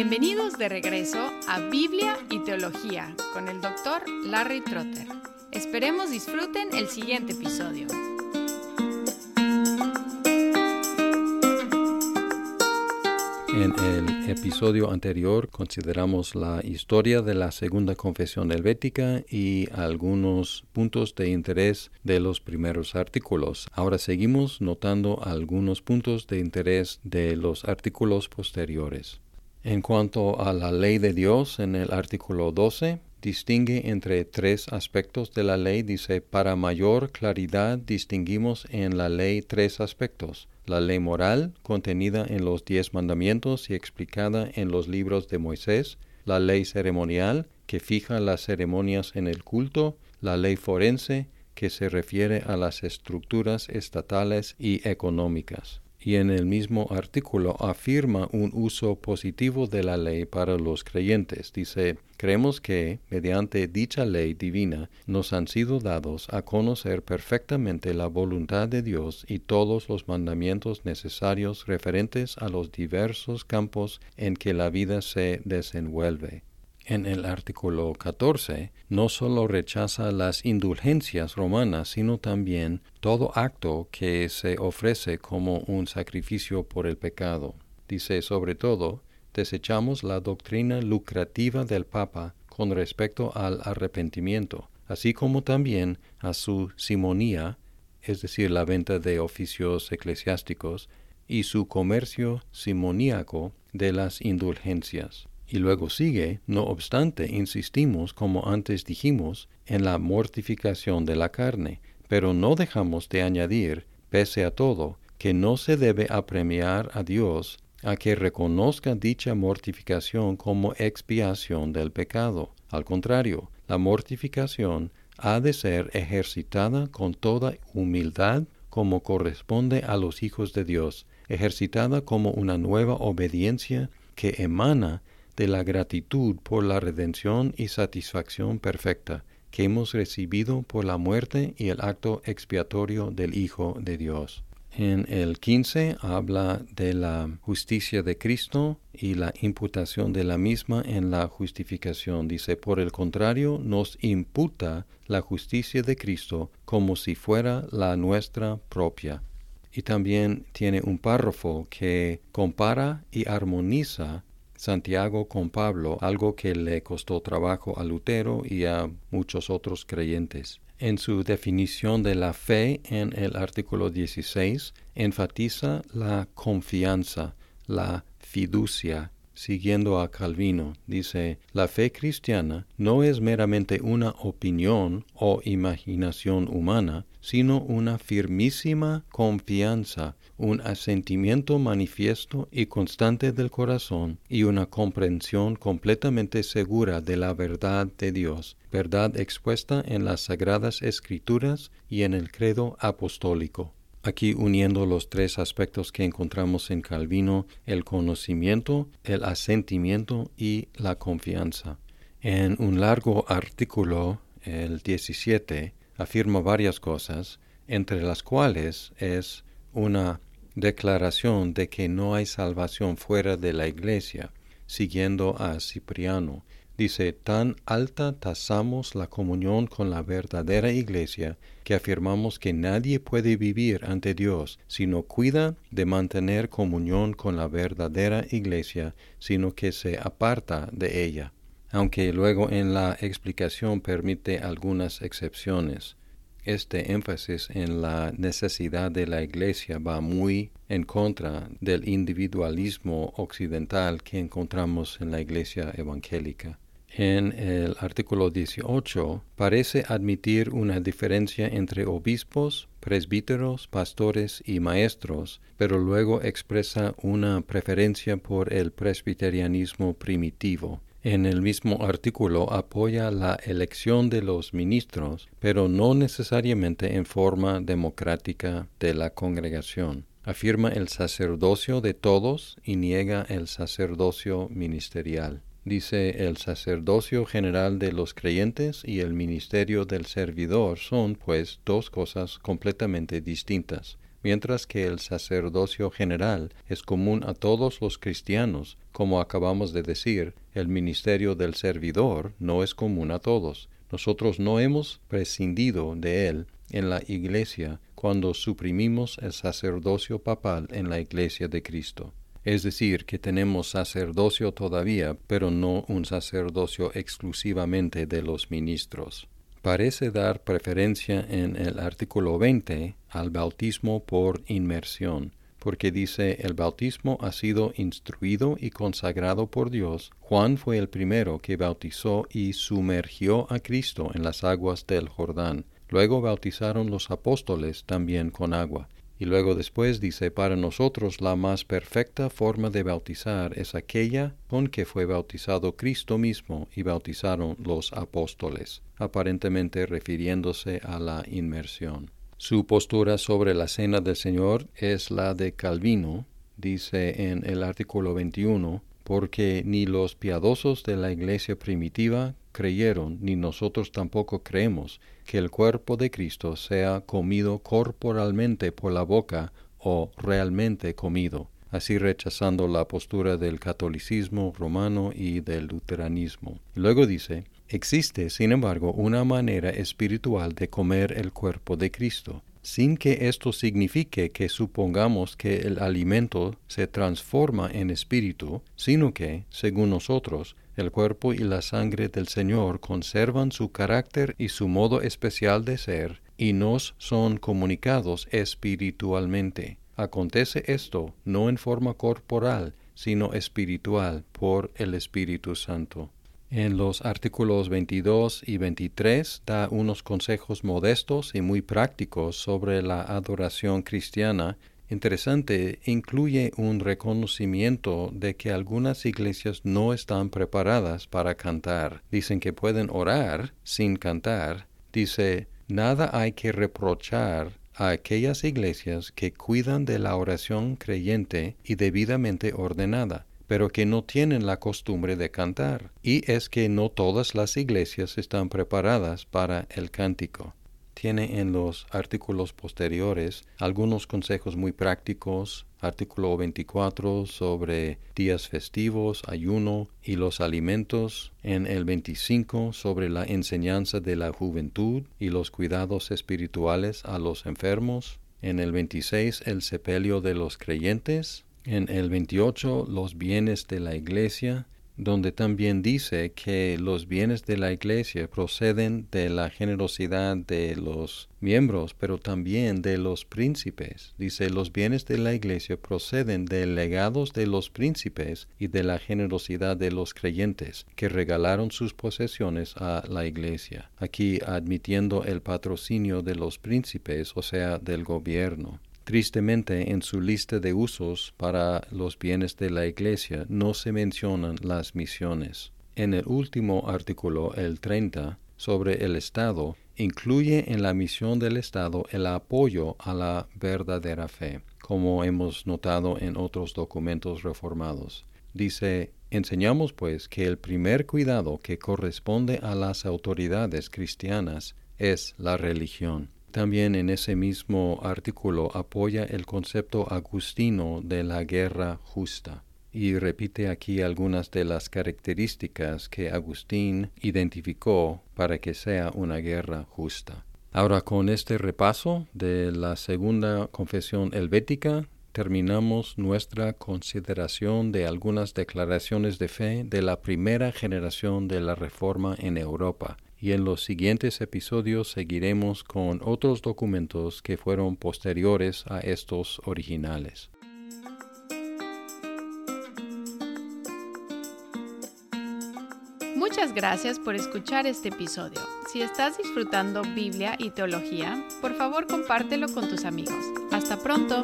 Bienvenidos de regreso a Biblia y Teología con el doctor Larry Trotter. Esperemos disfruten el siguiente episodio. En el episodio anterior consideramos la historia de la segunda confesión helvética y algunos puntos de interés de los primeros artículos. Ahora seguimos notando algunos puntos de interés de los artículos posteriores. En cuanto a la ley de Dios, en el artículo 12, distingue entre tres aspectos de la ley. Dice, para mayor claridad distinguimos en la ley tres aspectos. La ley moral, contenida en los diez mandamientos y explicada en los libros de Moisés. La ley ceremonial, que fija las ceremonias en el culto. La ley forense, que se refiere a las estructuras estatales y económicas y en el mismo artículo afirma un uso positivo de la ley para los creyentes. Dice, creemos que, mediante dicha ley divina, nos han sido dados a conocer perfectamente la voluntad de Dios y todos los mandamientos necesarios referentes a los diversos campos en que la vida se desenvuelve en el artículo 14 no solo rechaza las indulgencias romanas, sino también todo acto que se ofrece como un sacrificio por el pecado. Dice sobre todo, desechamos la doctrina lucrativa del Papa con respecto al arrepentimiento, así como también a su simonía, es decir, la venta de oficios eclesiásticos, y su comercio simoníaco de las indulgencias. Y luego sigue, no obstante, insistimos, como antes dijimos, en la mortificación de la carne, pero no dejamos de añadir, pese a todo, que no se debe apremiar a Dios a que reconozca dicha mortificación como expiación del pecado. Al contrario, la mortificación ha de ser ejercitada con toda humildad como corresponde a los hijos de Dios, ejercitada como una nueva obediencia que emana de la gratitud por la redención y satisfacción perfecta que hemos recibido por la muerte y el acto expiatorio del Hijo de Dios. En el 15 habla de la justicia de Cristo y la imputación de la misma en la justificación. Dice, por el contrario, nos imputa la justicia de Cristo como si fuera la nuestra propia. Y también tiene un párrafo que compara y armoniza Santiago con Pablo, algo que le costó trabajo a Lutero y a muchos otros creyentes. En su definición de la fe en el artículo 16, enfatiza la confianza, la fiducia, siguiendo a Calvino. Dice, la fe cristiana no es meramente una opinión o imaginación humana, sino una firmísima confianza, un asentimiento manifiesto y constante del corazón y una comprensión completamente segura de la verdad de Dios, verdad expuesta en las sagradas escrituras y en el credo apostólico. Aquí uniendo los tres aspectos que encontramos en Calvino, el conocimiento, el asentimiento y la confianza. En un largo artículo, el 17, afirma varias cosas, entre las cuales es una declaración de que no hay salvación fuera de la Iglesia, siguiendo a Cipriano. Dice, tan alta tasamos la comunión con la verdadera Iglesia que afirmamos que nadie puede vivir ante Dios si no cuida de mantener comunión con la verdadera Iglesia, sino que se aparta de ella aunque luego en la explicación permite algunas excepciones. Este énfasis en la necesidad de la Iglesia va muy en contra del individualismo occidental que encontramos en la Iglesia evangélica. En el artículo 18 parece admitir una diferencia entre obispos, presbíteros, pastores y maestros, pero luego expresa una preferencia por el presbiterianismo primitivo. En el mismo artículo apoya la elección de los ministros, pero no necesariamente en forma democrática de la congregación. Afirma el sacerdocio de todos y niega el sacerdocio ministerial. Dice el sacerdocio general de los creyentes y el ministerio del servidor son, pues, dos cosas completamente distintas. mientras que el sacerdocio general es común a todos los cristianos, como acabamos de decir, el ministerio del servidor no es común a todos. Nosotros no hemos prescindido de él en la Iglesia cuando suprimimos el sacerdocio papal en la Iglesia de Cristo. Es decir, que tenemos sacerdocio todavía, pero no un sacerdocio exclusivamente de los ministros. Parece dar preferencia en el artículo 20 al bautismo por inmersión, porque dice el bautismo ha sido instruido y consagrado por Dios. Juan fue el primero que bautizó y sumergió a Cristo en las aguas del Jordán. Luego bautizaron los apóstoles también con agua. Y luego después dice, para nosotros la más perfecta forma de bautizar es aquella con que fue bautizado Cristo mismo y bautizaron los apóstoles, aparentemente refiriéndose a la inmersión. Su postura sobre la cena del Señor es la de Calvino, dice en el artículo 21, porque ni los piadosos de la iglesia primitiva creyeron, ni nosotros tampoco creemos, que el cuerpo de Cristo sea comido corporalmente por la boca o realmente comido, así rechazando la postura del catolicismo romano y del luteranismo. luego dice, existe, sin embargo, una manera espiritual de comer el cuerpo de Cristo, sin que esto signifique que supongamos que el alimento se transforma en espíritu, sino que, según nosotros, el cuerpo y la sangre del Señor conservan su carácter y su modo especial de ser, y nos son comunicados espiritualmente. Acontece esto no en forma corporal, sino espiritual por el Espíritu Santo. En los artículos 22 y 23 da unos consejos modestos y muy prácticos sobre la adoración cristiana interesante incluye un reconocimiento de que algunas iglesias no están preparadas para cantar. Dicen que pueden orar sin cantar. Dice, nada hay que reprochar a aquellas iglesias que cuidan de la oración creyente y debidamente ordenada pero que no tienen la costumbre de cantar, y es que no todas las iglesias están preparadas para el cántico tiene en los artículos posteriores algunos consejos muy prácticos. Artículo 24 sobre días festivos, ayuno y los alimentos. En el 25 sobre la enseñanza de la juventud y los cuidados espirituales a los enfermos. En el 26 el sepelio de los creyentes. En el 28 los bienes de la iglesia donde también dice que los bienes de la iglesia proceden de la generosidad de los miembros, pero también de los príncipes. Dice, los bienes de la iglesia proceden de legados de los príncipes y de la generosidad de los creyentes, que regalaron sus posesiones a la iglesia. Aquí admitiendo el patrocinio de los príncipes, o sea, del gobierno. Tristemente, en su lista de usos para los bienes de la Iglesia no se mencionan las misiones. En el último artículo, el 30, sobre el Estado, incluye en la misión del Estado el apoyo a la verdadera fe, como hemos notado en otros documentos reformados. Dice, enseñamos pues que el primer cuidado que corresponde a las autoridades cristianas es la religión también en ese mismo artículo apoya el concepto agustino de la guerra justa y repite aquí algunas de las características que Agustín identificó para que sea una guerra justa. Ahora con este repaso de la segunda confesión helvética terminamos nuestra consideración de algunas declaraciones de fe de la primera generación de la Reforma en Europa y en los siguientes episodios seguiremos con otros documentos que fueron posteriores a estos originales. Muchas gracias por escuchar este episodio. Si estás disfrutando Biblia y teología, por favor compártelo con tus amigos. Hasta pronto.